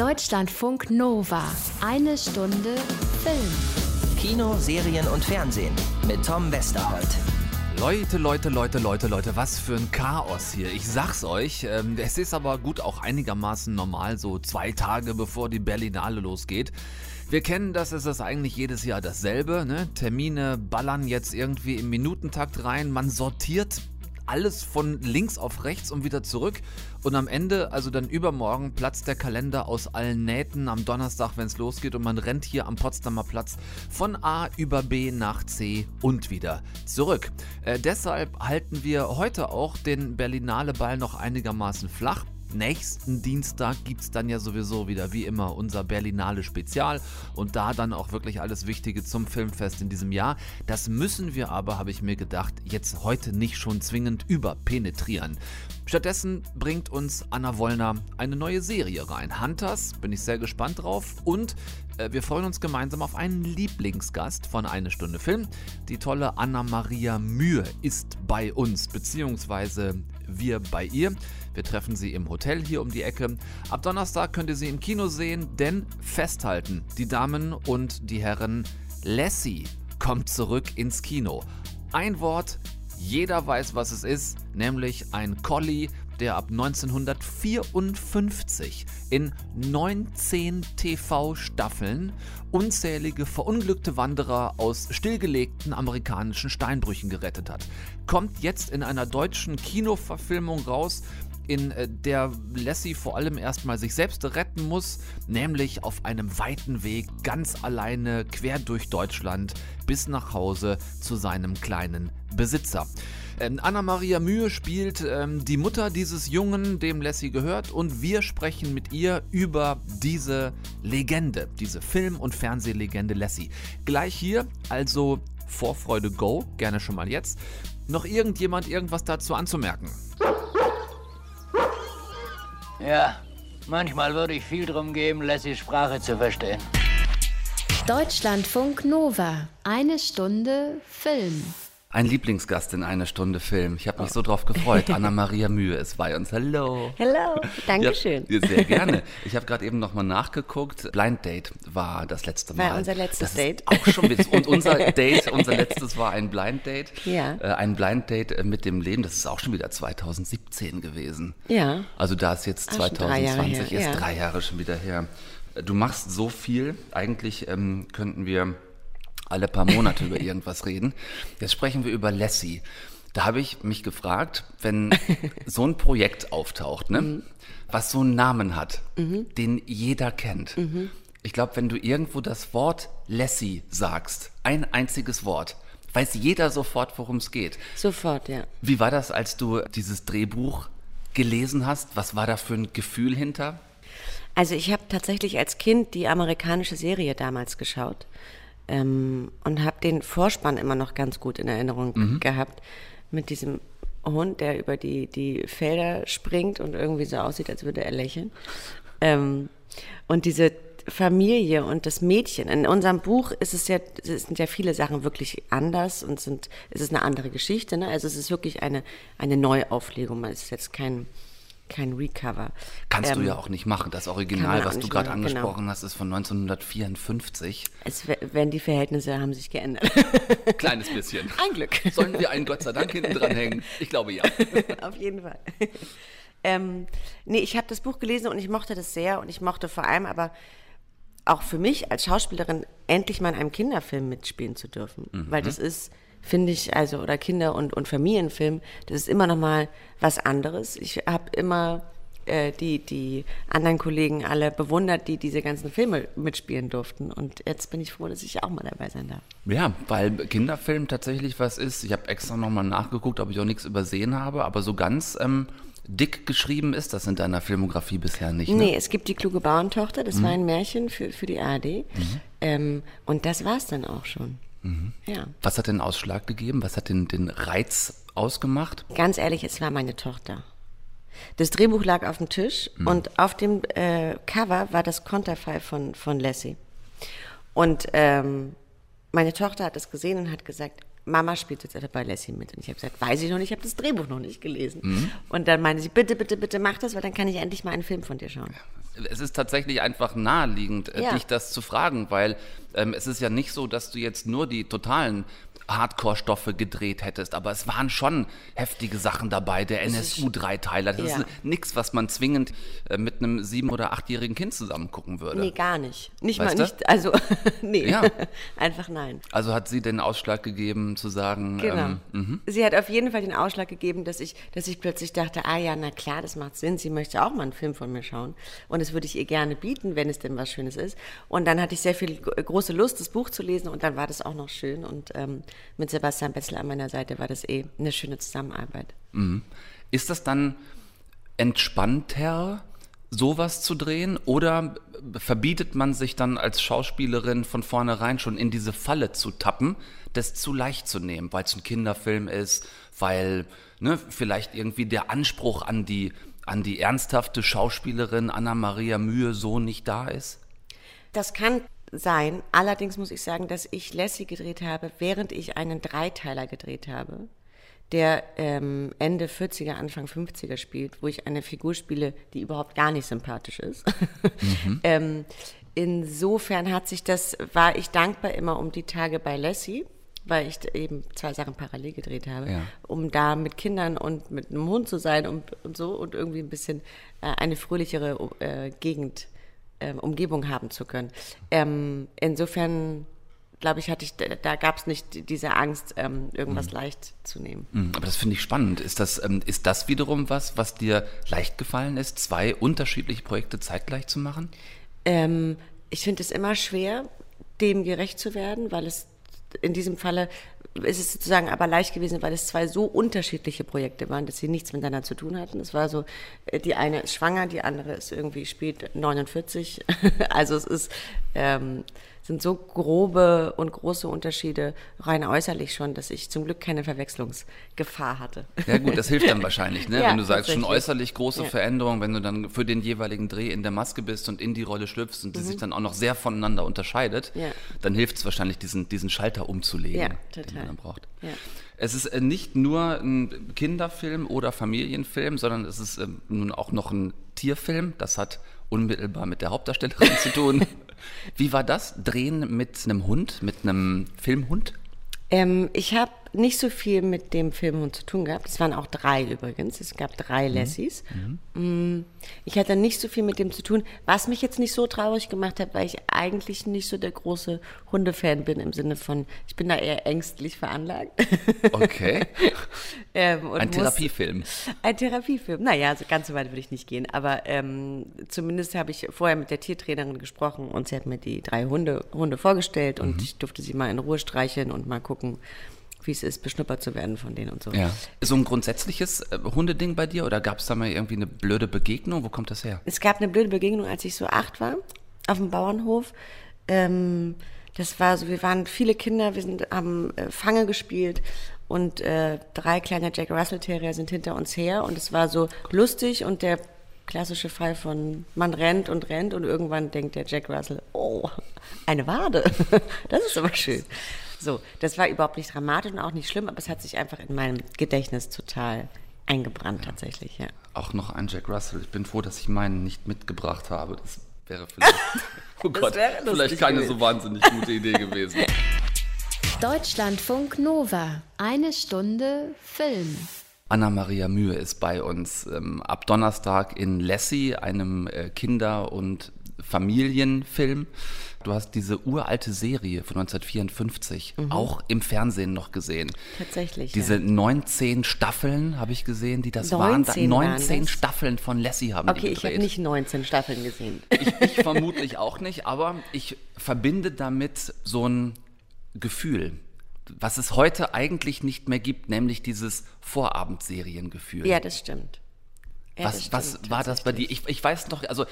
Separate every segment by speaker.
Speaker 1: Deutschlandfunk Nova. Eine Stunde Film.
Speaker 2: Kino, Serien und Fernsehen mit Tom Westerholt.
Speaker 3: Leute, Leute, Leute, Leute, Leute, was für ein Chaos hier. Ich sag's euch. Ähm, es ist aber gut auch einigermaßen normal, so zwei Tage bevor die Berlinale losgeht. Wir kennen das, es ist eigentlich jedes Jahr dasselbe. Ne? Termine ballern jetzt irgendwie im Minutentakt rein. Man sortiert alles von links auf rechts und wieder zurück. Und am Ende, also dann übermorgen, platzt der Kalender aus allen Nähten am Donnerstag, wenn es losgeht. Und man rennt hier am Potsdamer Platz von A über B nach C und wieder zurück. Äh, deshalb halten wir heute auch den Berlinale Ball noch einigermaßen flach. Nächsten Dienstag gibt es dann ja sowieso wieder, wie immer, unser Berlinale Spezial und da dann auch wirklich alles Wichtige zum Filmfest in diesem Jahr. Das müssen wir aber, habe ich mir gedacht, jetzt heute nicht schon zwingend überpenetrieren. Stattdessen bringt uns Anna Wollner eine neue Serie rein. Hunters, bin ich sehr gespannt drauf und wir freuen uns gemeinsam auf einen Lieblingsgast von Eine Stunde Film. Die tolle Anna-Maria Mühe ist bei uns, beziehungsweise wir bei ihr. Wir treffen sie im Hotel hier um die Ecke. Ab Donnerstag könnt ihr sie im Kino sehen, denn festhalten, die Damen und die Herren, Lassie kommt zurück ins Kino. Ein Wort, jeder weiß, was es ist, nämlich ein Collie, der ab 1954 in 19 TV-Staffeln unzählige verunglückte Wanderer aus stillgelegten amerikanischen Steinbrüchen gerettet hat. Kommt jetzt in einer deutschen Kinoverfilmung raus in äh, der Lassie vor allem erstmal sich selbst retten muss, nämlich auf einem weiten Weg ganz alleine quer durch Deutschland bis nach Hause zu seinem kleinen Besitzer. Ähm, Anna-Maria Mühe spielt ähm, die Mutter dieses Jungen, dem Lassie gehört, und wir sprechen mit ihr über diese Legende, diese Film- und Fernsehlegende Lassie. Gleich hier, also Vorfreude Go, gerne schon mal jetzt. Noch irgendjemand irgendwas dazu anzumerken?
Speaker 4: Ja, manchmal würde ich viel drum geben, Lassies Sprache zu verstehen.
Speaker 1: Deutschlandfunk Nova. Eine Stunde Film.
Speaker 3: Ein Lieblingsgast in einer Stunde Film. Ich habe mich so drauf gefreut. Anna-Maria Mühe ist bei uns. Hallo.
Speaker 5: Hallo, Dankeschön.
Speaker 3: Ja, sehr gerne. Ich habe gerade eben nochmal nachgeguckt. Blind Date war das letzte Mal.
Speaker 5: War unser letztes
Speaker 3: das
Speaker 5: Date.
Speaker 3: Auch schon. Und unser Date, unser letztes war ein Blind Date.
Speaker 5: Ja.
Speaker 3: Äh, ein Blind Date äh, mit dem Leben. Das ist auch schon wieder 2017 gewesen.
Speaker 5: Ja.
Speaker 3: Also da ist jetzt
Speaker 5: Ah, schon drei
Speaker 3: 2020 ist
Speaker 5: ja.
Speaker 3: drei Jahre schon wieder her. Du machst so viel. Eigentlich ähm, könnten wir alle paar Monate über irgendwas reden. Jetzt sprechen wir über Lassie. Da habe ich mich gefragt, wenn so ein Projekt auftaucht, ne,
Speaker 5: Mhm.
Speaker 3: was so einen Namen hat, den jeder kennt.
Speaker 5: Mhm.
Speaker 3: Ich glaube, wenn du irgendwo das Wort Lassie sagst, ein einziges Wort, weiß jeder sofort, worum es geht.
Speaker 5: Sofort, ja.
Speaker 3: Wie war das, als du dieses Drehbuch gelesen hast? Was war da für ein Gefühl hinter?
Speaker 5: Also ich habe tatsächlich als Kind die amerikanische Serie damals geschaut ähm, und habe den Vorspann immer noch ganz gut in Erinnerung gehabt mit diesem Hund, der über die, die Felder springt und irgendwie so aussieht, als würde er lächeln. Ähm, und diese Familie und das Mädchen. In unserem Buch ist es ja, sind ja viele Sachen wirklich anders und sind, es ist eine andere Geschichte. Ne? Also es ist wirklich eine, eine Neuauflegung. Es ist jetzt kein, kein Recover.
Speaker 3: Kannst du
Speaker 5: Ähm,
Speaker 3: ja auch nicht machen. Das Original, was du gerade
Speaker 5: genau.
Speaker 3: angesprochen hast, ist von 1954.
Speaker 5: Es, wenn die Verhältnisse haben sich geändert.
Speaker 3: Kleines bisschen.
Speaker 5: Ein Glück.
Speaker 3: Sollen wir einen Gott sei Dank hinten dran hängen? Ich glaube ja.
Speaker 5: Auf jeden Fall. ähm, nee, ich habe das Buch gelesen und ich mochte das sehr und ich mochte vor allem aber auch für mich als Schauspielerin endlich mal in einem Kinderfilm mitspielen zu dürfen. Weil das ist, finde ich, also, oder Kinder- und, und Familienfilm, das ist immer noch mal was anderes. Ich habe immer äh, die, die anderen Kollegen alle bewundert, die diese ganzen Filme mitspielen durften. Und jetzt bin ich froh, dass ich auch mal dabei sein darf.
Speaker 3: Ja, weil Kinderfilm tatsächlich was ist. Ich habe extra nochmal nachgeguckt, ob ich auch nichts übersehen habe, aber so ganz ähm, dick geschrieben ist das in deiner Filmografie bisher nicht. Ne?
Speaker 5: Nee, es gibt die kluge Bauerntochter, das war ein Märchen für, für die ARD. Ähm, und das war's dann auch schon. Ja.
Speaker 3: Was hat den Ausschlag gegeben? Was hat den, den Reiz ausgemacht?
Speaker 5: Ganz ehrlich, es war meine Tochter. Das Drehbuch lag auf dem Tisch und auf dem äh, Cover war das Konterfei von, von Lassie. Und ähm, meine Tochter hat es gesehen und hat gesagt, Mama spielt jetzt bei Lassie mit. Und ich habe gesagt, weiß ich noch nicht, ich habe das Drehbuch noch nicht gelesen. Und dann meinte sie, bitte, bitte, bitte mach das, weil dann kann ich endlich mal einen Film von dir schauen.
Speaker 6: Es ist tatsächlich einfach naheliegend, äh,
Speaker 5: Ja.
Speaker 6: dich das zu fragen, weil ähm, es ist ja nicht so, dass du jetzt nur die totalen Hardcore-Stoffe gedreht hättest, aber es waren schon heftige Sachen dabei, der NSU-Dreiteiler. Das
Speaker 5: Ja.
Speaker 6: ist nichts, was man zwingend äh, mit einem sieben- oder achtjährigen Kind zusammen gucken würde.
Speaker 5: Nee, gar nicht. Nicht
Speaker 6: Weißt
Speaker 5: mal nicht, also, nee.
Speaker 6: Ja.
Speaker 5: Einfach nein.
Speaker 6: Also hat sie den Ausschlag gegeben, zu sagen,
Speaker 5: Genau.
Speaker 6: ähm.
Speaker 5: Sie hat auf jeden Fall den Ausschlag gegeben, dass ich, dass ich plötzlich dachte, ah ja, na klar, das macht Sinn. Sie möchte auch mal einen Film von mir schauen. Und das würde ich ihr gerne bieten, wenn es denn was Schönes ist. Und dann hatte ich sehr viel g- große Lust, das Buch zu lesen. Und dann war das auch noch schön. Und ähm, mit Sebastian Betzel an meiner Seite war das eh eine schöne Zusammenarbeit.
Speaker 6: Ist das dann entspannter, sowas zu drehen? Oder verbietet man sich dann als Schauspielerin von vornherein schon in diese Falle zu tappen, das zu leicht zu nehmen, weil es ein Kinderfilm ist, weil ne, vielleicht irgendwie der Anspruch an die, an die ernsthafte Schauspielerin Anna-Maria Mühe so nicht da ist?
Speaker 5: Das kann sein. Allerdings muss ich sagen, dass ich Lassie gedreht habe, während ich einen Dreiteiler gedreht habe, der ähm, Ende 40er, Anfang 50er spielt, wo ich eine Figur spiele, die überhaupt gar nicht sympathisch ist. ähm, insofern hat sich das, war ich dankbar immer um die Tage bei Lassie, weil ich eben zwei Sachen parallel gedreht habe,
Speaker 6: Ja.
Speaker 5: um da mit Kindern und mit einem Hund zu sein und, und so und irgendwie ein bisschen äh, eine fröhlichere äh, Gegend ähm, Umgebung haben zu können. Ähm, insofern glaube ich, hatte ich, da, gab es nicht die- diese Angst, ähm, irgendwas leicht zu nehmen.
Speaker 6: Hm, Aber das finde ich spannend. Ist das, ähm, ist das wiederum was, was dir leicht gefallen ist, zwei unterschiedliche Projekte zeitgleich zu machen?
Speaker 5: Ähm, ich finde es immer schwer, dem gerecht zu werden, weil es in diesem Falle ist es sozusagen aber leicht gewesen, weil es zwei so unterschiedliche Projekte waren, dass sie nichts miteinander zu tun hatten. Es war so, äh, die eine ist schwanger, die andere ist irgendwie spielt 49. Also es ist, ähm, sind so grobe und große Unterschiede rein äußerlich schon, dass ich zum Glück keine Verwechslungsgefahr hatte.
Speaker 6: Ja gut, das hilft dann wahrscheinlich, ne?
Speaker 5: Ja,
Speaker 6: wenn du sagst, schon äußerlich große
Speaker 5: Ja.
Speaker 6: Veränderungen, wenn du dann für den jeweiligen Dreh in der Maske bist und in die Rolle schlüpfst und die
Speaker 5: Mhm.
Speaker 6: sich dann auch noch sehr voneinander unterscheidet,
Speaker 5: Ja.
Speaker 6: dann hilft es wahrscheinlich, diesen, diesen Schalter umzulegen, den man dann braucht. Es ist äh, nicht nur ein Kinderfilm oder Familienfilm, sondern es ist ähm, nun auch noch ein Tierfilm. Das hat unmittelbar mit der Hauptdarstellerin zu tun. Wie war das? Drehen mit einem Hund, mit einem Filmhund?
Speaker 5: Ähm, ich habe nicht so viel mit dem Filmhund zu tun gehabt. Es waren auch drei übrigens. Es gab drei Lassies. Mm, Ich hatte nicht so viel mit dem zu tun, was mich jetzt nicht so traurig gemacht hat, weil ich eigentlich nicht so der große Hundefan bin im Sinne von, ich bin da eher ängstlich veranlagt.
Speaker 6: Okay.
Speaker 5: ähm,
Speaker 6: Ein
Speaker 5: muss-
Speaker 6: Therapiefilm.
Speaker 5: Ein Therapiefilm. Naja, so ganz so weit würde ich nicht gehen. Aber ähm, zumindest habe ich vorher mit der Tiertrainerin gesprochen und sie hat mir die drei Hunde, Hunde vorgestellt und ich durfte sie mal in Ruhe streicheln und mal gucken, wie es ist, beschnuppert zu werden von denen und so.
Speaker 6: Ja. So ein grundsätzliches äh, Hundeding bei dir oder gab es da mal irgendwie eine blöde Begegnung? Wo kommt das her?
Speaker 5: Es gab eine blöde Begegnung, als ich so acht war, auf dem Bauernhof. Ähm, das war so, wir waren viele Kinder, wir sind, haben äh, Fange gespielt und äh, drei kleine Jack Russell Terrier sind hinter uns her und es war so lustig und der klassische Fall von man rennt und rennt und irgendwann denkt der Jack Russell, oh, eine Wade, das ist aber schön. So, das war überhaupt nicht dramatisch und auch nicht schlimm, aber es hat sich einfach in meinem Gedächtnis total eingebrannt tatsächlich, ja.
Speaker 6: Auch noch ein Jack Russell. Ich bin froh, dass ich meinen nicht mitgebracht habe. Das wäre vielleicht, oh Gott, vielleicht keine
Speaker 5: gewesen.
Speaker 6: so wahnsinnig gute Idee gewesen.
Speaker 1: Deutschlandfunk Nova. Eine Stunde Film.
Speaker 6: Anna-Maria Mühe ist bei uns ähm, ab Donnerstag in Lassie, einem äh, Kinder- und Familienfilm. Du hast diese uralte Serie von 1954 auch im Fernsehen noch gesehen.
Speaker 5: Mhm. Tatsächlich,
Speaker 6: Diese
Speaker 5: ja.
Speaker 6: 19 Staffeln habe ich gesehen, die das waren.
Speaker 5: 19 waren
Speaker 6: 19
Speaker 5: das?
Speaker 6: Staffeln von Lassie haben die
Speaker 5: Okay, ich habe nicht 19 Staffeln gesehen.
Speaker 6: Ich, ich vermutlich auch nicht, aber ich verbinde damit so ein Gefühl, was es heute eigentlich nicht mehr gibt, nämlich dieses Vorabendseriengefühl.
Speaker 5: Ja, das stimmt. Ja,
Speaker 6: was
Speaker 5: das
Speaker 6: was
Speaker 5: stimmt
Speaker 6: war das bei dir? Ich, ich weiß noch, also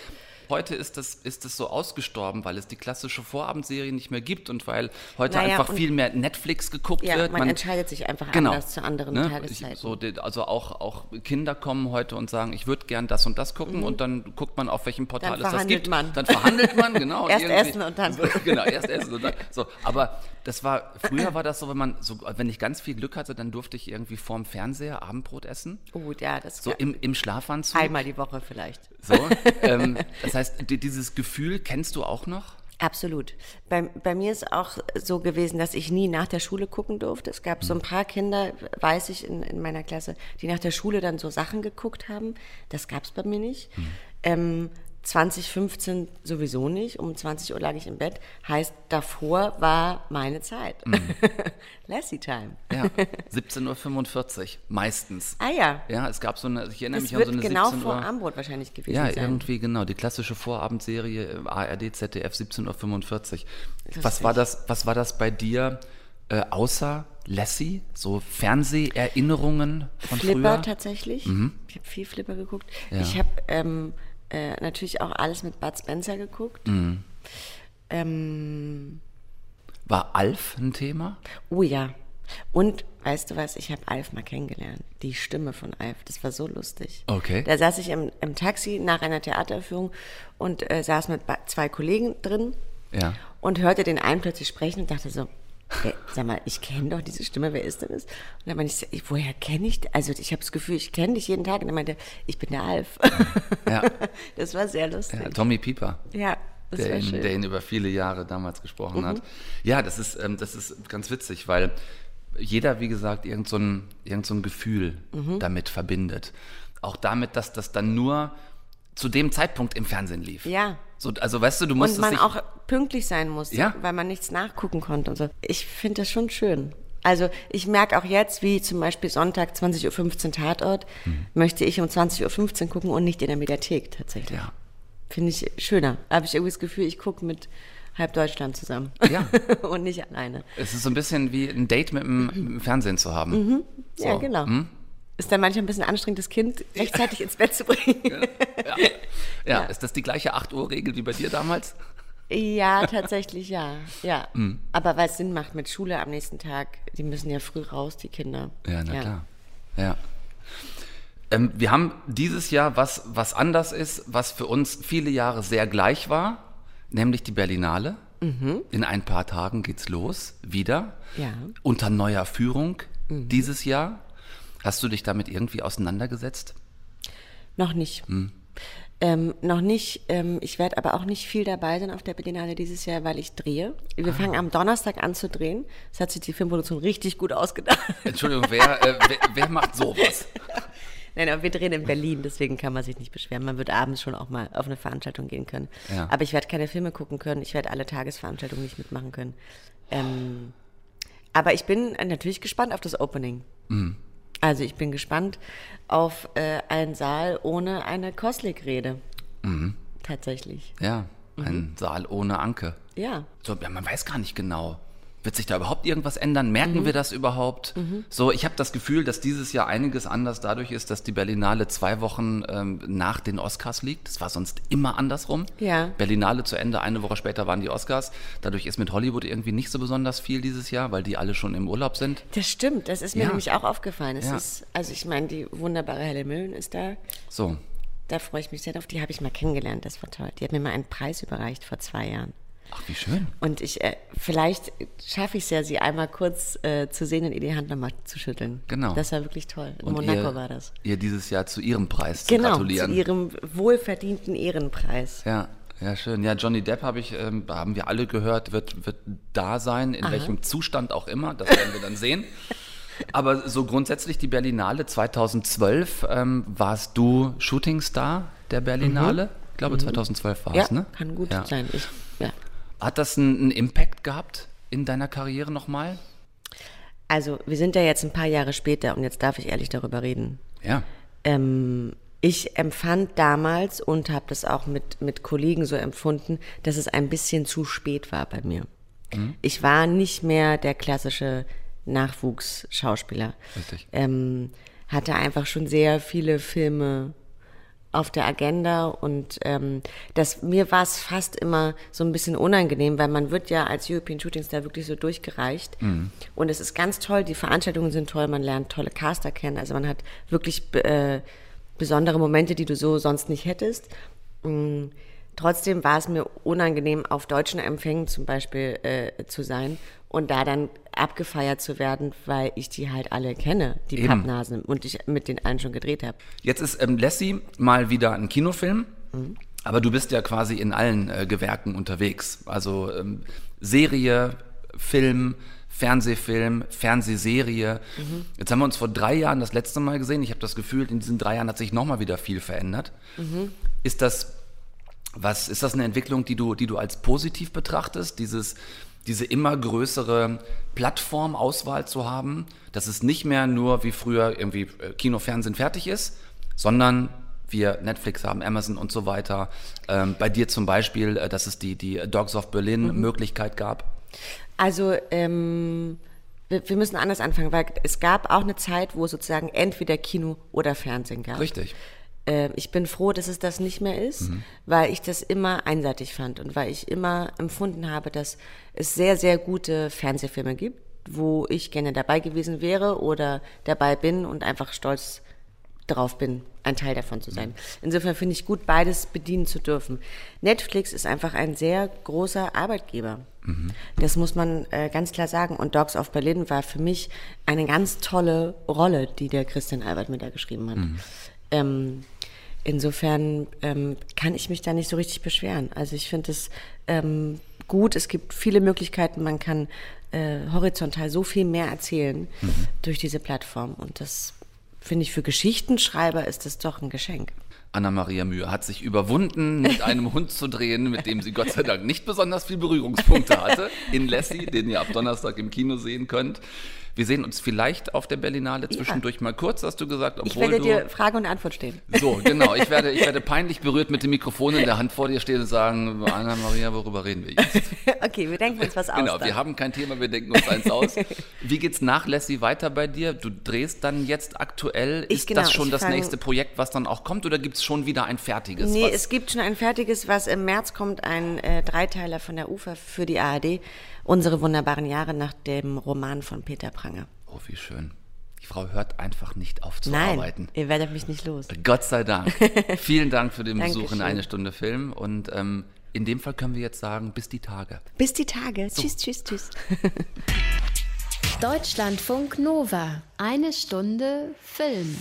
Speaker 6: heute ist das, ist das so ausgestorben, weil es die klassische Vorabendserie nicht mehr gibt und weil heute
Speaker 5: Naja,
Speaker 6: einfach viel mehr Netflix geguckt
Speaker 5: Ja,
Speaker 6: wird.
Speaker 5: man, entscheidet sich einfach
Speaker 6: Genau.
Speaker 5: anders zu anderen
Speaker 6: Ne?
Speaker 5: Tageszeiten.
Speaker 6: Ich, so, also auch, auch Kinder kommen heute und sagen, ich würde gern das und das gucken und dann guckt man, auf welchem Portal
Speaker 5: Dann
Speaker 6: es das gibt.
Speaker 5: man.
Speaker 6: Dann verhandelt man, genau.
Speaker 5: Erst essen und dann-
Speaker 6: So, genau, erst essen und dann. So, aber das war, früher war das so, wenn man, so, wenn ich ganz viel Glück hatte, dann durfte ich irgendwie vorm Fernseher Abendbrot essen.
Speaker 5: oh, ja, das
Speaker 6: So im, im Schlafanzug.
Speaker 5: einmal die Woche vielleicht.
Speaker 6: So, ähm, das heißt, die, dieses Gefühl kennst du auch noch?
Speaker 5: Absolut. Bei, bei mir ist auch so gewesen, dass ich nie nach der Schule gucken durfte. Es gab so ein paar Kinder, weiß ich, in, in meiner Klasse, die nach der Schule dann so Sachen geguckt haben. Das gab es bei mir nicht. Ähm, 2015 sowieso nicht. Um 20 Uhr lag ich im Bett. Heißt, davor war meine Zeit. Lassie Time.
Speaker 6: Ja, 17.45 Uhr, meistens.
Speaker 5: Ah ja.
Speaker 6: Ja, es gab so eine, ich erinnere
Speaker 5: Das
Speaker 6: mich an so eine
Speaker 5: genau
Speaker 6: 17
Speaker 5: vor
Speaker 6: Uhr.
Speaker 5: Armbrot wahrscheinlich gewesen
Speaker 6: Ja,
Speaker 5: sein.
Speaker 6: irgendwie genau, die klassische Vorabendserie ARD, ZDF 17.45 Uhr. Was war das, was war das bei dir, äh, außer Lassie? So Fernseherinnerungen von
Speaker 5: Flipper
Speaker 6: früher? Mhm.
Speaker 5: tatsächlich. Ich habe viel Flipper geguckt.
Speaker 6: Ja.
Speaker 5: Ich habe ähm, äh, natürlich auch alles mit Bud Spencer geguckt.
Speaker 6: Mhm.
Speaker 5: Ähm,
Speaker 6: War Alf ein Thema?
Speaker 5: oh ja. Und weißt du was, ich habe Alf mal kennengelernt. Die Stimme von Alf, das war so lustig.
Speaker 6: Okay.
Speaker 5: Da saß ich im, im Taxi nach einer Theateraufführung und äh, saß mit zwei Kollegen drin
Speaker 6: Ja.
Speaker 5: und hörte den einen plötzlich sprechen und dachte so, wer, sag mal, ich kenne doch diese Stimme, wer ist denn das? Und dann meinte ich, woher kenne ich, also ich habe das Gefühl, ich kenne dich jeden Tag. Und er meinte, ich bin der Alf.
Speaker 6: Ja.
Speaker 5: Das war sehr lustig.
Speaker 6: ja Tommy Pieper.
Speaker 5: Ja, das
Speaker 6: der
Speaker 5: war
Speaker 6: ihn,
Speaker 5: schön. Mhm.
Speaker 6: der ihn über viele Jahre damals gesprochen hat. Ja, das ist, ähm, das ist ganz witzig, weil jeder, wie gesagt, irgend so ein, irgend so ein Gefühl
Speaker 5: Mhm.
Speaker 6: damit verbindet. Auch damit, dass das dann nur zu dem Zeitpunkt im Fernsehen lief.
Speaker 5: Ja.
Speaker 6: So, also weißt du, du
Speaker 5: und
Speaker 6: musstest
Speaker 5: man auch pünktlich sein musste,
Speaker 6: Ja.
Speaker 5: weil man nichts nachgucken konnte und so. Ich finde das schon schön. Also ich merke auch jetzt, wie zum Beispiel Sonntag 20.15 Uhr Tatort,
Speaker 6: Mhm.
Speaker 5: möchte ich um 20.15 Uhr gucken und nicht in der Mediathek tatsächlich.
Speaker 6: Ja.
Speaker 5: Finde ich schöner. Habe ich irgendwie das Gefühl, ich gucke mit halb Deutschland zusammen.
Speaker 6: Ja.
Speaker 5: und nicht alleine.
Speaker 6: es ist so ein bisschen wie ein Date mit dem, mit dem Fernsehen zu haben. So.
Speaker 5: Ja, genau.
Speaker 6: Hm?
Speaker 5: Ist dann manchmal ein bisschen anstrengend, das Kind rechtzeitig ins Bett zu bringen.
Speaker 6: Ja. ja, ist das die gleiche 8 Uhr Regel wie bei dir damals?
Speaker 5: Ja, tatsächlich ja. Ja.
Speaker 6: Mhm.
Speaker 5: Aber weil es Sinn macht mit Schule am nächsten Tag, die müssen ja früh raus, die Kinder.
Speaker 6: Ja, na klar. Ja. Ähm, wir haben dieses Jahr was, was anders ist, was für uns viele Jahre sehr gleich war, nämlich die Berlinale. In ein paar Tagen geht's los, wieder.
Speaker 5: Ja.
Speaker 6: Unter neuer Führung dieses Jahr. Hast du dich damit irgendwie auseinandergesetzt?
Speaker 5: Noch nicht.
Speaker 6: Hm.
Speaker 5: Ähm, noch nicht. Ähm, ich werde aber auch nicht viel dabei sein auf der Berlinale dieses Jahr, weil ich drehe.
Speaker 6: Ah.
Speaker 5: Wir fangen am Donnerstag an zu drehen. Das hat sich die Filmproduktion richtig gut ausgedacht.
Speaker 6: Entschuldigung, wer, äh, wer, wer macht sowas?
Speaker 5: Nein, aber wir drehen in Berlin, deswegen kann man sich nicht beschweren. Man wird abends schon auch mal auf eine Veranstaltung gehen können.
Speaker 6: Ja.
Speaker 5: Aber ich werde keine Filme gucken können. Ich werde alle Tagesveranstaltungen nicht mitmachen können. Ähm, aber ich bin natürlich gespannt auf das Opening.
Speaker 6: Mhm.
Speaker 5: Also ich bin gespannt auf äh, einen Saal ohne eine Koslik-Rede.
Speaker 6: Mhm.
Speaker 5: Tatsächlich.
Speaker 6: Ja, ein Saal ohne Anke.
Speaker 5: Ja.
Speaker 6: So, ja, man weiß gar nicht genau. Wird sich da überhaupt irgendwas ändern? Merken
Speaker 5: Mhm.
Speaker 6: wir das überhaupt? So, ich habe das Gefühl, dass dieses Jahr einiges anders dadurch ist, dass die Berlinale zwei Wochen ähm, nach den Oscars liegt. Das war sonst immer andersrum.
Speaker 5: Ja.
Speaker 6: Berlinale zu Ende, eine Woche später waren die Oscars. Dadurch ist mit Hollywood irgendwie nicht so besonders viel dieses Jahr, weil die alle schon im Urlaub sind.
Speaker 5: Das stimmt, das ist mir
Speaker 6: Ja.
Speaker 5: nämlich auch aufgefallen. Es
Speaker 6: Ja.
Speaker 5: ist, also ich meine, die wunderbare Helen Mirren ist da.
Speaker 6: So,
Speaker 5: Da freue ich mich sehr drauf. Die habe ich mal kennengelernt, das war toll. Die hat mir mal einen Preis überreicht vor zwei Jahren.
Speaker 6: Ach wie schön.
Speaker 5: Und ich, äh, vielleicht schaffe ich es ja, sie einmal kurz äh, zu sehen und ihr die Hand nochmal zu schütteln.
Speaker 6: Genau.
Speaker 5: Das war wirklich toll. In
Speaker 6: Und
Speaker 5: Monaco
Speaker 6: ihr,
Speaker 5: war das.
Speaker 6: Ihr dieses Jahr zu ihrem Preis zu
Speaker 5: Genau,
Speaker 6: gratulieren.
Speaker 5: zu ihrem wohlverdienten Ehrenpreis.
Speaker 6: Ja, ja, schön. Ja, Johnny Depp habe ich, ähm, haben wir alle gehört, wird, wird da sein, in welchem Zustand auch immer. Das werden wir dann sehen. Aber so grundsätzlich die Berlinale 2012 ähm, warst du Shootingstar der Berlinale. Ich glaube 2012 war
Speaker 5: Mhm. Ja,
Speaker 6: es, ne?
Speaker 5: kann gut
Speaker 6: ja.
Speaker 5: sein. Ich, ja.
Speaker 6: Hat das einen, Impact gehabt in deiner Karriere nochmal?
Speaker 5: Also, wir sind ja jetzt ein paar Jahre später und jetzt darf ich ehrlich darüber reden.
Speaker 6: Ja.
Speaker 5: Ähm, ich empfand damals und habe das auch mit, mit Kollegen so empfunden, dass es ein bisschen zu spät war bei mir. Ich war nicht mehr der klassische Nachwuchsschauspieler.
Speaker 6: Richtig.
Speaker 5: Ähm, hatte einfach schon sehr viele Filme auf der Agenda und ähm, das, mir war es fast immer so ein bisschen unangenehm, weil man wird ja als European Shooting Star wirklich so durchgereicht. Und es ist ganz toll, die Veranstaltungen sind toll, man lernt tolle Caster kennen, also man hat wirklich äh, besondere Momente, die du so sonst nicht hättest. Mm, Trotzdem war es mir unangenehm, auf deutschen Empfängen zum Beispiel äh, zu sein und da dann abgefeiert zu werden, weil ich die halt alle kenne, die
Speaker 6: Eben.
Speaker 5: Pappnasen, und ich mit den allen schon gedreht habe.
Speaker 6: Jetzt ist ähm, Lassie mal wieder ein Kinofilm.
Speaker 3: Mhm. Aber du bist ja quasi in allen äh, Gewerken unterwegs. Also ähm, Serie, Film, Fernsehfilm, Fernsehserie. Mhm. Jetzt haben wir uns vor drei Jahren das letzte Mal gesehen. Ich habe das Gefühl, in diesen drei Jahren hat sich nochmal wieder viel verändert. Mhm. Ist das was ist das eine Entwicklung, die du, die du als positiv betrachtest? Dieses, diese immer größere Plattformauswahl zu haben, dass es nicht mehr nur wie früher irgendwie äh, Kino, Fernsehen fertig ist, sondern wir Netflix haben, Amazon und so weiter. Ähm, bei dir zum Beispiel, äh, dass es die, die Dogs of Berlin mhm. Möglichkeit gab.
Speaker 5: Also ähm, wir, wir, müssen anders anfangen, weil es gab auch eine Zeit, wo sozusagen entweder Kino oder Fernsehen gab.
Speaker 3: Richtig.
Speaker 5: Äh, ich bin froh, dass es das nicht mehr ist, mhm. weil ich das immer einseitig fand und weil ich immer empfunden habe, dass es sehr, sehr gute Fernsehfilme gibt, wo ich gerne dabei gewesen wäre oder dabei bin und einfach stolz drauf bin, ein Teil davon zu sein. Insofern finde ich gut, beides bedienen zu dürfen. Netflix ist einfach ein sehr großer Arbeitgeber. Mhm. Das muss man äh, ganz klar sagen. Und Dogs of Berlin war für mich eine ganz tolle Rolle, die der Christian Albert mir da geschrieben hat. Mhm. Ähm, insofern ähm, kann ich mich da nicht so richtig beschweren. Also ich finde es ähm, gut, es gibt viele Möglichkeiten, man kann äh, horizontal so viel mehr erzählen mhm. durch diese Plattform und das finde ich für Geschichtenschreiber ist das doch ein Geschenk.
Speaker 3: Anna-Maria Mühe hat sich überwunden, mit einem Hund zu drehen, mit dem sie Gott sei Dank nicht besonders viel Berührungspunkte hatte, in Lassie, den ihr ab Donnerstag im Kino sehen könnt. Wir sehen uns vielleicht auf der Berlinale zwischendurch ja. mal kurz, hast du gesagt.
Speaker 5: Obwohl ich werde dir Frage und Antwort stehen.
Speaker 3: So, genau. Ich werde, ich werde peinlich berührt mit dem Mikrofon in der Hand vor dir stehen und sagen, Anna-Maria, worüber reden wir jetzt?
Speaker 5: okay, wir denken uns was aus.
Speaker 3: Genau, wir haben kein Thema, wir denken uns eins aus. Wie geht's nach Lassie weiter bei dir? Du drehst dann jetzt aktuell. Ich, ist genau, das schon das nächste Projekt, was dann auch kommt oder gibt es schon wieder ein fertiges?
Speaker 5: Nee, es gibt schon ein fertiges, was im März kommt, ein äh, Dreiteiler von der UFA für die ARD. Unsere wunderbaren Jahre nach dem Roman von Peter Pranger.
Speaker 3: Oh, wie schön. Die Frau hört einfach nicht auf zu
Speaker 5: Nein,
Speaker 3: arbeiten.
Speaker 5: Ihr werdet mich nicht los.
Speaker 3: Gott sei Dank. Vielen Dank für den Besuch in eine Stunde Film. Und ähm, in dem Fall können wir jetzt sagen, bis die Tage.
Speaker 5: Bis die Tage. So. Tschüss, tschüss, tschüss.
Speaker 1: Deutschlandfunk Nova. Eine Stunde Film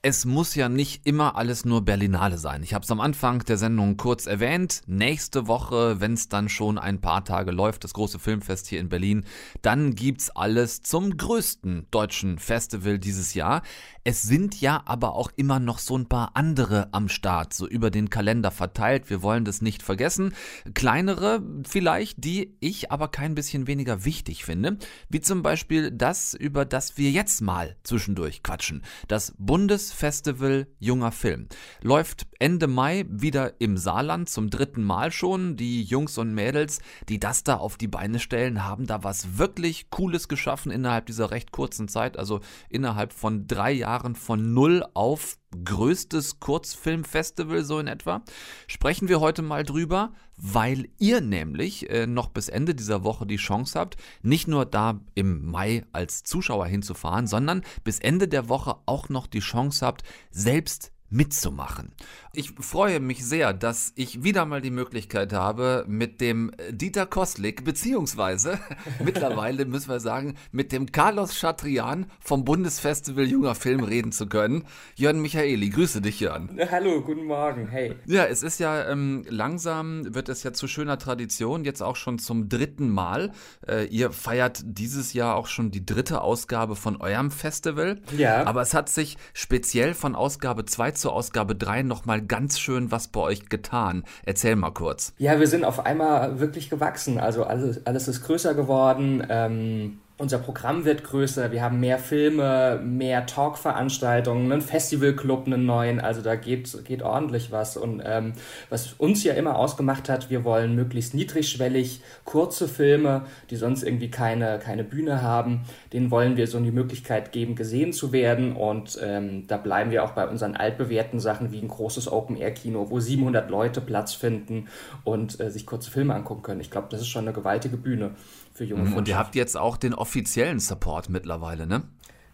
Speaker 3: es muss ja nicht immer alles nur Berlinale sein. Ich habe es am Anfang der Sendung kurz erwähnt. Nächste Woche, wenn es dann schon ein paar Tage läuft, das große Filmfest hier in Berlin, dann gibt's alles zum größten deutschen Festival dieses Jahr. Es sind ja aber auch immer noch so ein paar andere am Start, so über den Kalender verteilt. Wir wollen das nicht vergessen. Kleinere vielleicht, die ich aber kein bisschen weniger wichtig finde, wie zum Beispiel das, über das wir jetzt mal zwischendurch quatschen. Das Bundesfestival Junger Film läuft Ende Mai wieder im Saarland zum dritten Mal schon. Die Jungs und Mädels, die das da auf die Beine stellen, haben da was wirklich Cooles geschaffen innerhalb dieser recht kurzen Zeit, also innerhalb von drei Jahren Jahren von null auf größtes Kurzfilmfestival so in etwa. Sprechen wir heute mal drüber, weil ihr nämlich äh, noch bis Ende dieser Woche die Chance habt, nicht nur da im Mai als Zuschauer hinzufahren, sondern bis Ende der Woche auch noch die Chance habt, selbst mitzumachen. Ich freue mich sehr, dass ich wieder mal die Möglichkeit habe, mit dem Dieter Kostlik, beziehungsweise mittlerweile müssen wir sagen, mit dem Carlos Chatrian vom Bundesfestival Junger Film reden zu können. Jörn Michaeli, grüße dich, Jörn.
Speaker 7: Hallo, guten Morgen, hey.
Speaker 3: Ja, es ist ja ähm, langsam, wird es ja zu schöner Tradition, jetzt auch schon zum dritten Mal. Äh, ihr feiert dieses Jahr auch schon die dritte Ausgabe von eurem Festival.
Speaker 7: Ja.
Speaker 3: Aber es hat sich speziell von Ausgabe 2 zur Ausgabe 3 nochmal ganz schön was bei euch getan. Erzähl mal kurz.
Speaker 7: Ja, wir sind auf einmal wirklich gewachsen. Also alles, alles ist größer geworden. Ähm unser Programm wird größer, wir haben mehr Filme, mehr Talkveranstaltungen, einen Festivalclub, einen neuen, also da geht, geht ordentlich was. Und ähm, was uns ja immer ausgemacht hat, wir wollen möglichst niedrigschwellig kurze Filme, die sonst irgendwie keine, keine Bühne haben, denen wollen wir so die Möglichkeit geben, gesehen zu werden. Und ähm, da bleiben wir auch bei unseren altbewährten Sachen wie ein großes Open-Air-Kino, wo 700 Leute Platz finden und äh, sich kurze Filme angucken können. Ich glaube, das ist schon eine gewaltige Bühne für junge
Speaker 3: mhm, Und ihr habt jetzt auch den offiziellen Support mittlerweile, ne?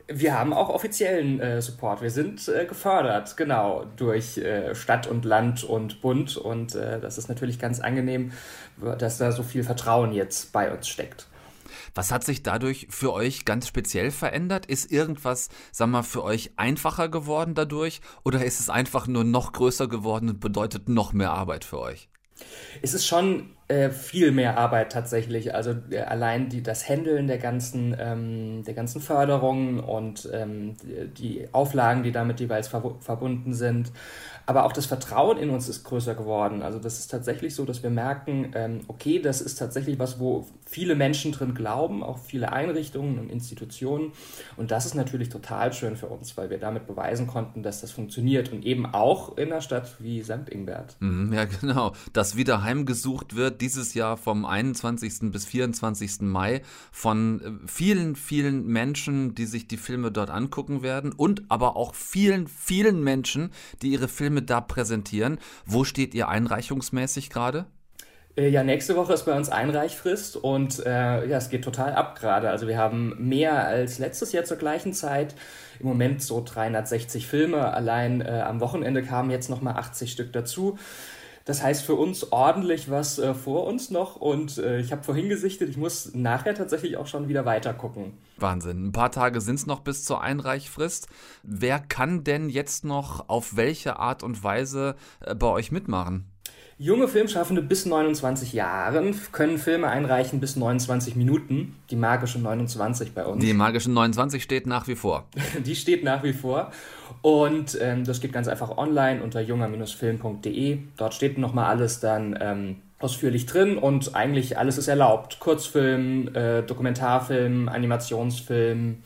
Speaker 7: Wir haben auch offiziellen äh, Support. Wir sind äh, gefördert, genau, durch äh, Stadt und Land und Bund. Und äh, das ist natürlich ganz angenehm, dass da so viel Vertrauen jetzt bei uns steckt.
Speaker 3: Was hat sich dadurch für euch ganz speziell verändert? Ist irgendwas, sag mal, für euch einfacher geworden dadurch? Oder ist es einfach nur noch größer geworden und bedeutet noch mehr Arbeit für euch?
Speaker 7: Es ist schon äh, viel mehr Arbeit tatsächlich. Also äh, allein die, das Handeln der ganzen, ähm, der ganzen Förderungen und ähm, die Auflagen, die damit jeweils verbunden sind. Aber auch das Vertrauen in uns ist größer geworden. Also das ist tatsächlich so, dass wir merken, ähm, okay, das ist tatsächlich was, wo viele Menschen drin glauben, auch viele Einrichtungen und Institutionen. Und das ist natürlich total schön für uns, weil wir damit beweisen konnten, dass das funktioniert. Und eben auch in einer Stadt wie St. Ingbert.
Speaker 3: Mhm, ja, genau. Dass wieder heimgesucht wird dieses Jahr vom 21. bis 24. Mai von äh, vielen, vielen Menschen, die sich die Filme dort angucken werden und aber auch vielen, vielen Menschen, die ihre Filme da präsentieren. Wo steht ihr einreichungsmäßig gerade?
Speaker 7: Äh, ja, nächste Woche ist bei uns Einreichfrist und äh, ja, es geht total ab gerade. Also wir haben mehr als letztes Jahr zur gleichen Zeit. Im Moment so 360 Filme. Allein äh, am Wochenende kamen jetzt nochmal 80 Stück dazu. Das heißt für uns ordentlich was äh, vor uns noch und äh, ich habe vorhin gesichtet, ich muss nachher tatsächlich auch schon wieder weiter gucken.
Speaker 3: Wahnsinn. Ein paar Tage sind es noch bis zur Einreichfrist. Wer kann denn jetzt noch auf welche Art und Weise äh, bei euch mitmachen?
Speaker 7: Junge Filmschaffende bis 29 Jahren können Filme einreichen bis 29 Minuten. Die magische 29 bei uns.
Speaker 3: Die magische 29 steht nach wie vor.
Speaker 7: Die steht nach wie vor. Und ähm, das geht ganz einfach online unter junger-film.de. Dort steht nochmal alles dann ähm, ausführlich drin und eigentlich alles ist erlaubt. Kurzfilm, äh, Dokumentarfilm, Animationsfilm,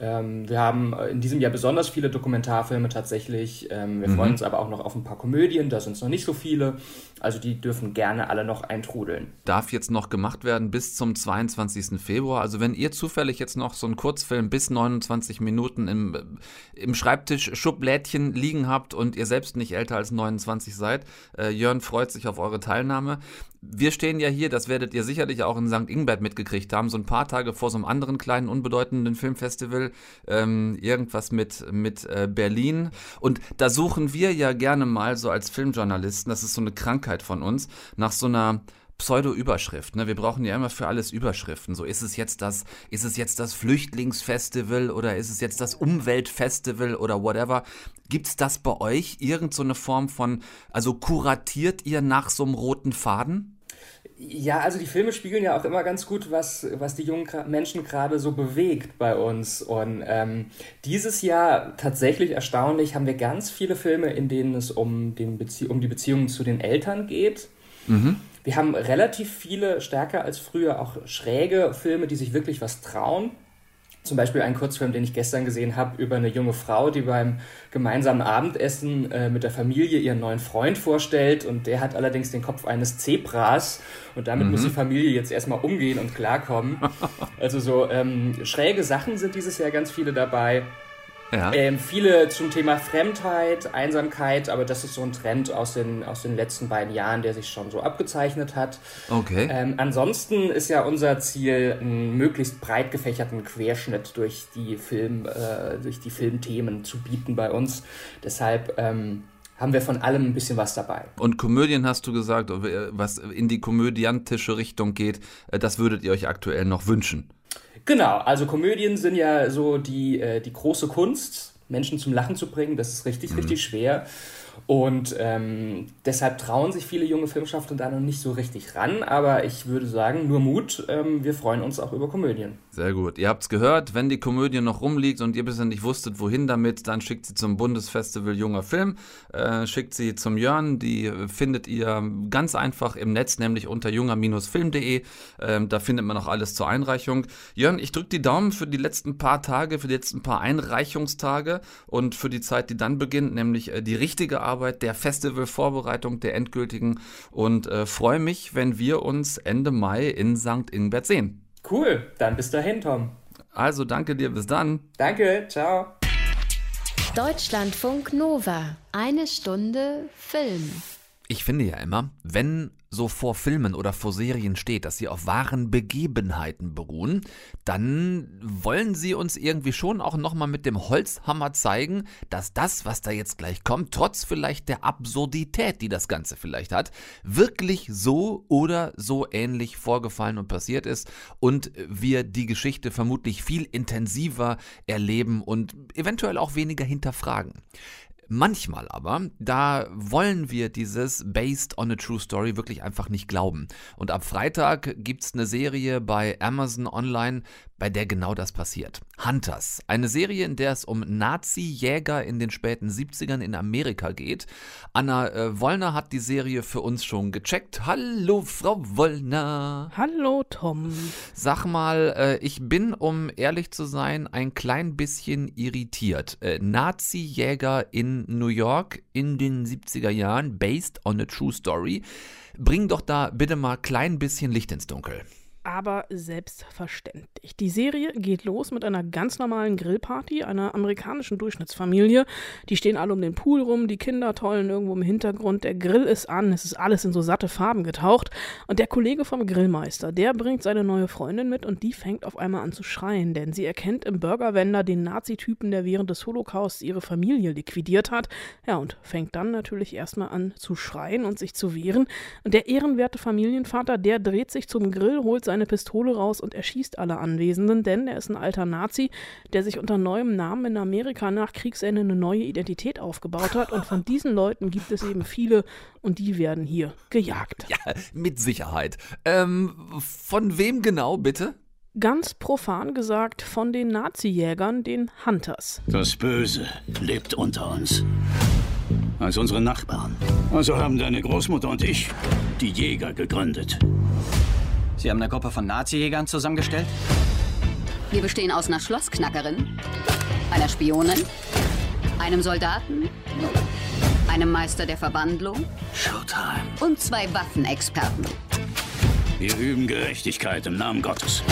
Speaker 7: ähm, wir haben äh, in diesem Jahr besonders viele Dokumentarfilme tatsächlich. Ähm, wir mhm. freuen uns aber auch noch auf ein paar Komödien, da sind es noch nicht so viele. Also die dürfen gerne alle noch eintrudeln.
Speaker 3: Darf jetzt noch gemacht werden bis zum 22. Februar. Also wenn ihr zufällig jetzt noch so einen Kurzfilm bis 29 Minuten im, äh, im Schreibtisch Schublädchen liegen habt und ihr selbst nicht älter als 29 seid, äh, Jörn freut sich auf eure Teilnahme wir stehen ja hier, das werdet ihr sicherlich auch in St. Ingbert mitgekriegt haben, so ein paar Tage vor so einem anderen kleinen, unbedeutenden Filmfestival, ähm, irgendwas mit, mit äh, Berlin. Und da suchen wir ja gerne mal so als Filmjournalisten, das ist so eine Krankheit von uns, nach so einer Pseudo-Überschrift. Ne? Wir brauchen ja immer für alles Überschriften. So ist es jetzt das, ist es jetzt das Flüchtlingsfestival oder ist es jetzt das Umweltfestival oder whatever. Gibt es das bei euch? Irgend so eine Form von, also kuratiert ihr nach so einem roten Faden?
Speaker 7: Ja, also die Filme spiegeln ja auch immer ganz gut, was, was die jungen Menschen gerade so bewegt bei uns. Und ähm, dieses Jahr tatsächlich erstaunlich haben wir ganz viele Filme, in denen es um, den Bezie um die Beziehungen zu den Eltern geht. Mhm. Wir haben relativ viele, stärker als früher, auch schräge Filme, die sich wirklich was trauen. Zum Beispiel ein Kurzfilm, den ich gestern gesehen habe, über eine junge Frau, die beim gemeinsamen Abendessen äh, mit der Familie ihren neuen Freund vorstellt. Und der hat allerdings den Kopf eines Zebras. Und damit mhm. muss die Familie jetzt erstmal umgehen und klarkommen. also so ähm, schräge Sachen sind dieses Jahr ganz viele dabei. Ja. Ähm, viele zum Thema Fremdheit, Einsamkeit, aber das ist so ein Trend aus den, aus den letzten beiden Jahren, der sich schon so abgezeichnet hat.
Speaker 3: Okay.
Speaker 7: Ähm, ansonsten ist ja unser Ziel, einen möglichst breit gefächerten Querschnitt durch die, Film, äh, durch die Filmthemen zu bieten bei uns. Deshalb ähm, haben wir von allem ein bisschen was dabei.
Speaker 3: Und Komödien hast du gesagt, was in die komödiantische Richtung geht, äh, das würdet ihr euch aktuell noch wünschen.
Speaker 7: Genau, also Komödien sind ja so die, äh, die große Kunst, Menschen zum Lachen zu bringen. Das ist richtig, mhm. richtig schwer. Und ähm, deshalb trauen sich viele junge Filmschaffende da noch nicht so richtig ran. Aber ich würde sagen, nur Mut. Ähm, wir freuen uns auch über Komödien.
Speaker 3: Sehr gut. Ihr habt es gehört, wenn die Komödie noch rumliegt und ihr bisher nicht wusstet, wohin damit, dann schickt sie zum Bundesfestival Junger Film. Äh, schickt sie zum Jörn. Die findet ihr ganz einfach im Netz, nämlich unter junger-film.de. Ähm, da findet man auch alles zur Einreichung. Jörn, ich drücke die Daumen für die letzten paar Tage, für die letzten paar Einreichungstage und für die Zeit, die dann beginnt, nämlich äh, die richtige Arbeit der Festivalvorbereitung, der endgültigen und äh, freue mich, wenn wir uns Ende Mai in St. Ingbert sehen.
Speaker 7: Cool, dann bis dahin, Tom.
Speaker 3: Also danke dir, bis dann.
Speaker 7: Danke, ciao.
Speaker 1: Deutschlandfunk Nova, eine Stunde Film.
Speaker 3: Ich finde ja immer, wenn so vor Filmen oder vor Serien steht, dass sie auf wahren Begebenheiten beruhen, dann wollen sie uns irgendwie schon auch nochmal mit dem Holzhammer zeigen, dass das, was da jetzt gleich kommt, trotz vielleicht der Absurdität, die das Ganze vielleicht hat, wirklich so oder so ähnlich vorgefallen und passiert ist und wir die Geschichte vermutlich viel intensiver erleben und eventuell auch weniger hinterfragen. Manchmal aber, da wollen wir dieses Based on a True Story wirklich einfach nicht glauben. Und ab Freitag gibt's eine Serie bei Amazon Online, bei der genau das passiert. Hunters, eine Serie, in der es um Nazi-Jäger in den späten 70ern in Amerika geht. Anna äh, Wollner hat die Serie für uns schon gecheckt. Hallo, Frau Wollner.
Speaker 8: Hallo, Tom.
Speaker 3: Sag mal, äh, ich bin, um ehrlich zu sein, ein klein bisschen irritiert. Äh, Nazi-Jäger in New York in den 70er Jahren, based on a true story. Bring doch da bitte mal klein bisschen Licht ins Dunkel
Speaker 8: aber selbstverständlich. Die Serie geht los mit einer ganz normalen Grillparty einer amerikanischen Durchschnittsfamilie. Die stehen alle um den Pool rum, die Kinder tollen irgendwo im Hintergrund, der Grill ist an, es ist alles in so satte Farben getaucht und der Kollege vom Grillmeister, der bringt seine neue Freundin mit und die fängt auf einmal an zu schreien, denn sie erkennt im Burgerwender den Nazi-Typen, der während des Holocausts ihre Familie liquidiert hat. Ja, und fängt dann natürlich erstmal an zu schreien und sich zu wehren. Und der ehrenwerte Familienvater, der dreht sich zum Grill, holt seine Pistole raus und erschießt alle Anwesenden, denn er ist ein alter Nazi, der sich unter neuem Namen in Amerika nach Kriegsende eine neue Identität aufgebaut hat. Und von diesen Leuten gibt es eben viele und die werden hier gejagt.
Speaker 3: Ja, mit Sicherheit. Ähm, von wem genau, bitte?
Speaker 8: Ganz profan gesagt von den Nazi-Jägern, den Hunters.
Speaker 9: Das Böse lebt unter uns. Als unsere Nachbarn. Also haben deine Großmutter und ich die Jäger gegründet.
Speaker 10: Sie haben eine Gruppe von Nazi-Jägern zusammengestellt?
Speaker 11: Wir bestehen aus einer Schlossknackerin, einer Spionin, einem Soldaten, einem Meister der Verwandlung
Speaker 9: Showtime.
Speaker 11: und zwei Waffenexperten.
Speaker 9: Wir üben Gerechtigkeit im Namen Gottes.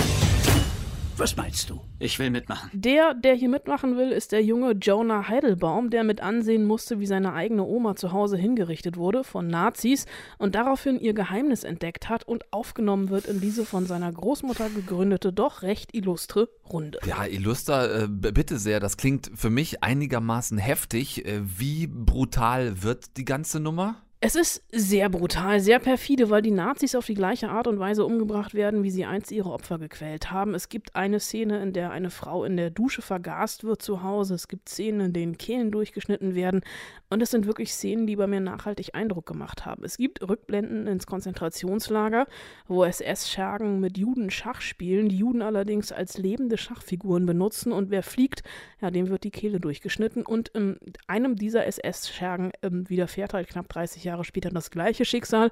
Speaker 9: Was meinst du?
Speaker 10: Ich will mitmachen.
Speaker 8: Der, der hier mitmachen will, ist der junge Jonah Heidelbaum, der mit ansehen musste, wie seine eigene Oma zu Hause hingerichtet wurde von Nazis und daraufhin ihr Geheimnis entdeckt hat und aufgenommen wird in diese von seiner Großmutter gegründete, doch recht illustre Runde.
Speaker 3: Ja, illuster, äh, bitte sehr. Das klingt für mich einigermaßen heftig. Äh, wie brutal wird die ganze Nummer?
Speaker 8: Es ist sehr brutal, sehr perfide, weil die Nazis auf die gleiche Art und Weise umgebracht werden, wie sie einst ihre Opfer gequält haben. Es gibt eine Szene, in der eine Frau in der Dusche vergast wird zu Hause. Es gibt Szenen, in denen Kehlen durchgeschnitten werden. Und es sind wirklich Szenen, die bei mir nachhaltig Eindruck gemacht haben. Es gibt Rückblenden ins Konzentrationslager, wo SS-Schergen mit Juden Schach spielen, die Juden allerdings als lebende Schachfiguren benutzen. Und wer fliegt, ja, dem wird die Kehle durchgeschnitten. Und in einem dieser SS-Schergen ähm, widerfährt halt knapp 30 Jahre später das gleiche Schicksal.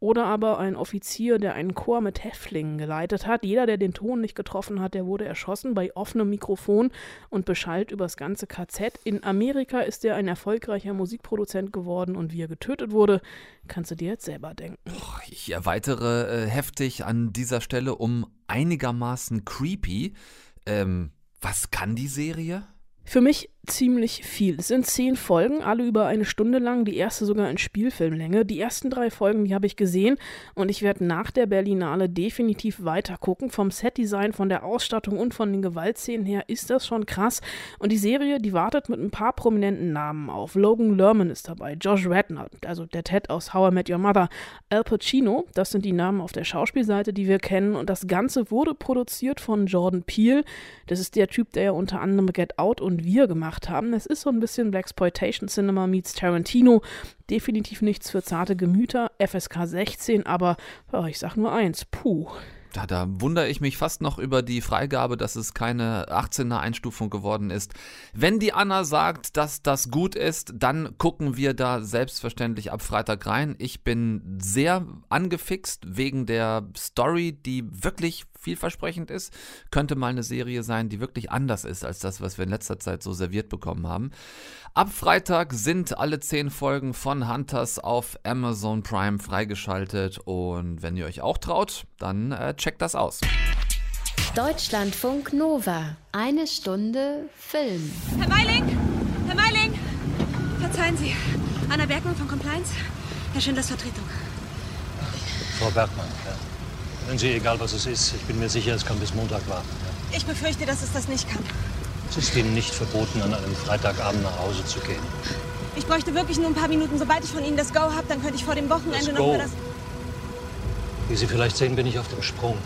Speaker 8: Oder aber ein Offizier, der einen Chor mit Häftlingen geleitet hat. Jeder, der den Ton nicht getroffen hat, der wurde erschossen bei offenem Mikrofon und beschallt übers ganze KZ. In Amerika ist er ein erfolgreicher Musikproduzent geworden und wie er getötet wurde, kannst du dir jetzt selber denken.
Speaker 3: Ich erweitere äh, heftig an dieser Stelle um einigermaßen creepy. Ähm, was kann die Serie?
Speaker 8: Für mich ziemlich viel. Es sind zehn Folgen, alle über eine Stunde lang, die erste sogar in Spielfilmlänge. Die ersten drei Folgen, die habe ich gesehen und ich werde nach der Berlinale definitiv weiter gucken. Vom Setdesign, von der Ausstattung und von den Gewaltszenen her ist das schon krass. Und die Serie, die wartet mit ein paar prominenten Namen auf. Logan Lerman ist dabei, Josh Radnor, also der Ted aus How I Met Your Mother, Al Pacino, das sind die Namen auf der Schauspielseite, die wir kennen. Und das Ganze wurde produziert von Jordan Peele. Das ist der Typ, der ja unter anderem Get Out und Wir gemacht gemacht haben. Es ist so ein bisschen Blaxploitation Cinema meets Tarantino. Definitiv nichts für zarte Gemüter. FSK 16, aber oh, ich sag nur eins, puh.
Speaker 3: Ja, da wundere ich mich fast noch über die Freigabe, dass es keine 18er Einstufung geworden ist. Wenn die Anna sagt, dass das gut ist, dann gucken wir da selbstverständlich ab Freitag rein. Ich bin sehr angefixt wegen der Story, die wirklich vielversprechend ist. Könnte mal eine Serie sein, die wirklich anders ist als das, was wir in letzter Zeit so serviert bekommen haben. Ab Freitag sind alle zehn Folgen von Hunters auf Amazon Prime freigeschaltet und wenn ihr euch auch traut, dann äh, checkt das aus.
Speaker 1: Deutschlandfunk Nova. Eine Stunde Film.
Speaker 12: Herr Meiling! Herr Meiling! Verzeihen Sie. Anna Bergmann von Compliance. Herr Schindlers Vertretung.
Speaker 13: Frau Bergmann, ja. Wenn Sie, egal was es ist, ich bin mir sicher, es kann bis Montag warten. Ja.
Speaker 12: Ich befürchte, dass es das nicht kann.
Speaker 13: Es ist Ihnen nicht verboten, an einem Freitagabend nach Hause zu gehen.
Speaker 12: Ich bräuchte wirklich nur ein paar Minuten. Sobald ich von Ihnen das Go habe, dann könnte ich vor dem Wochenende
Speaker 13: Das
Speaker 12: noch mal das...
Speaker 13: Wie Sie vielleicht sehen, bin ich auf dem Sprung.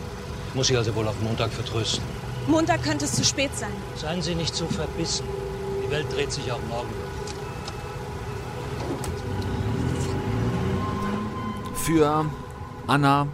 Speaker 13: Ich muss Sie also wohl auf Montag vertrösten.
Speaker 12: Montag könnte es zu spät sein.
Speaker 13: Seien Sie nicht so verbissen. Die Welt dreht sich auch morgen.
Speaker 3: Für Anna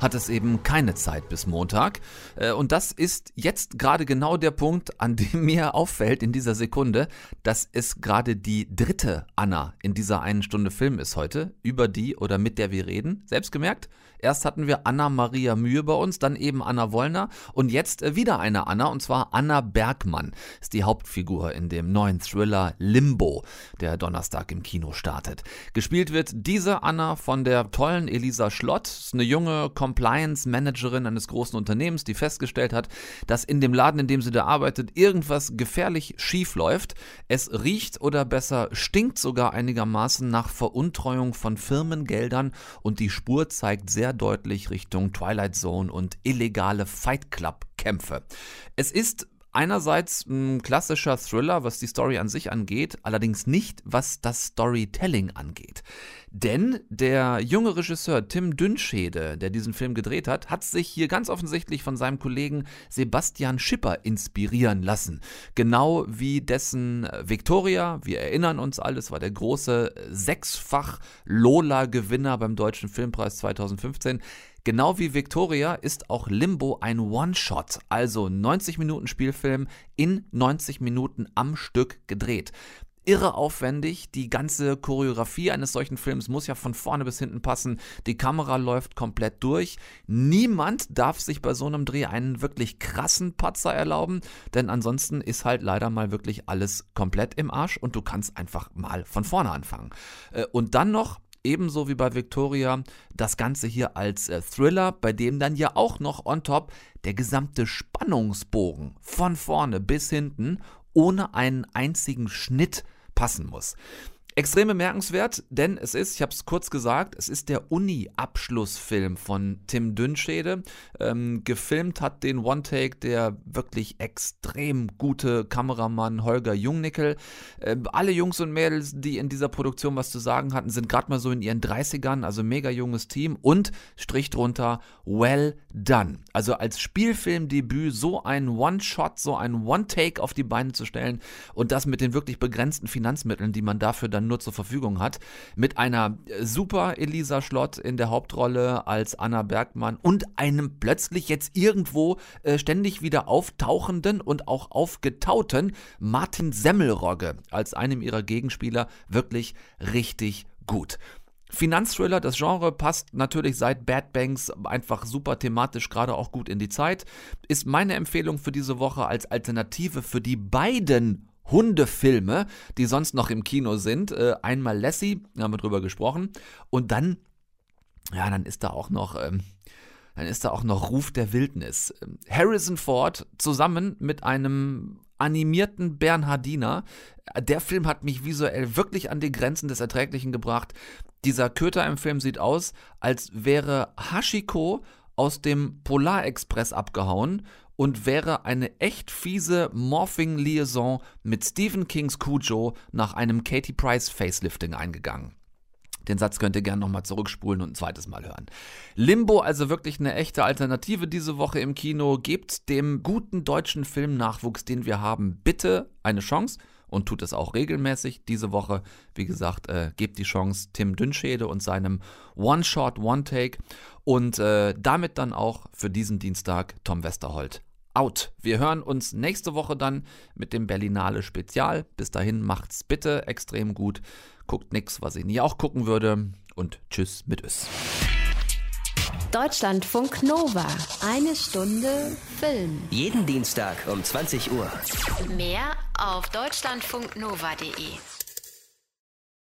Speaker 3: hat es eben keine Zeit bis Montag. Äh, Und das ist jetzt gerade genau der Punkt, an dem mir auffällt in dieser Sekunde, dass es gerade die dritte Anna in dieser einen Stunde Film ist heute, über die oder mit der wir reden. Selbst gemerkt, erst hatten wir Anna Maria Mühe bei uns, dann eben Anna Wollner und jetzt äh, wieder eine Anna und zwar Anna Bergmann ist die Hauptfigur in dem neuen Thriller Limbo, der Donnerstag im Kino startet. Gespielt wird diese Anna von der tollen Elisa Schlott, ist eine junge Compliance-Managerin eines großen Unternehmens, die festgestellt hat, dass in dem Laden, in dem sie da arbeitet, irgendwas gefährlich schief läuft. Es riecht oder besser stinkt sogar einigermaßen nach Veruntreuung von Firmengeldern und die Spur zeigt sehr deutlich Richtung Twilight Zone und illegale Fight Club Kämpfe. Es ist Einerseits ein klassischer Thriller, was die Story an sich angeht, allerdings nicht, was das Storytelling angeht. Denn der junge Regisseur Tim Dünnschede, der diesen Film gedreht hat, hat sich hier ganz offensichtlich von seinem Kollegen Sebastian Schipper inspirieren lassen. Genau wie dessen Victoria, wir erinnern uns alles, war der große sechsfach Lola-Gewinner beim Deutschen Filmpreis 2015. Genau wie Victoria ist auch Limbo ein One-Shot, also 90 Minuten Spielfilm in 90 Minuten am Stück gedreht. Irre aufwendig, die ganze Choreografie eines solchen Films muss ja von vorne bis hinten passen, die Kamera läuft komplett durch. Niemand darf sich bei so einem Dreh einen wirklich krassen Patzer erlauben, denn ansonsten ist halt leider mal wirklich alles komplett im Arsch und du kannst einfach mal von vorne anfangen. Äh, Und dann noch Ebenso wie bei Victoria das Ganze hier als äh, Thriller, bei dem dann ja auch noch on top der gesamte Spannungsbogen von vorne bis hinten ohne einen einzigen Schnitt passen muss. Extrem bemerkenswert, denn es ist, ich habe es kurz gesagt, es ist der Uni-Abschlussfilm von Tim Dünnschede. Ähm, gefilmt hat den One-Take der wirklich extrem gute Kameramann Holger Jungnickel. Ähm, alle Jungs und Mädels, die in dieser Produktion was zu sagen hatten, sind gerade mal so in ihren 30ern, also mega junges Team und Strich drunter, well done. Also als Spielfilmdebüt so ein One-Shot, so ein One-Take auf die Beine zu stellen und das mit den wirklich begrenzten Finanzmitteln, die man dafür dann nur zur Verfügung hat, mit einer äh, super Elisa Schlott in der Hauptrolle als Anna Bergmann und einem plötzlich jetzt irgendwo äh, ständig wieder auftauchenden und auch aufgetauten Martin Semmelrogge als einem ihrer Gegenspieler wirklich richtig gut. Finanzthriller, das Genre passt natürlich seit Bad Banks einfach super thematisch gerade auch gut in die Zeit. Ist meine Empfehlung für diese Woche als Alternative für die beiden Hundefilme, die sonst noch im Kino sind. Äh, einmal Lassie, da haben wir drüber gesprochen. Und dann, ja, dann ist da auch noch. Ähm, dann ist da auch noch Ruf der Wildnis. Ähm, Harrison Ford zusammen mit einem animierten Bernhardiner. Der Film hat mich visuell wirklich an die Grenzen des Erträglichen gebracht. Dieser Köter im Film sieht aus, als wäre Hashiko aus dem Polarexpress abgehauen und wäre eine echt fiese Morphing-Liaison mit Stephen Kings Cujo nach einem Katie Price Facelifting eingegangen. Den Satz könnt ihr gerne nochmal zurückspulen und ein zweites Mal hören. Limbo, also wirklich eine echte Alternative diese Woche im Kino. Gebt dem guten deutschen Filmnachwuchs, den wir haben, bitte eine Chance und tut es auch regelmäßig. Diese Woche, wie gesagt, äh, gebt die Chance Tim Dünnschede und seinem One-Shot, One-Take und äh, damit dann auch für diesen Dienstag Tom Westerholt out. Wir hören uns nächste Woche dann mit dem Berlinale Spezial. Bis dahin macht's bitte extrem gut. Guckt nix, was ich nie auch gucken würde. Und tschüss mit Ös.
Speaker 1: Deutschlandfunk Nova. Eine Stunde Film.
Speaker 2: Jeden Dienstag um 20 Uhr.
Speaker 1: Mehr auf deutschlandfunknova.de.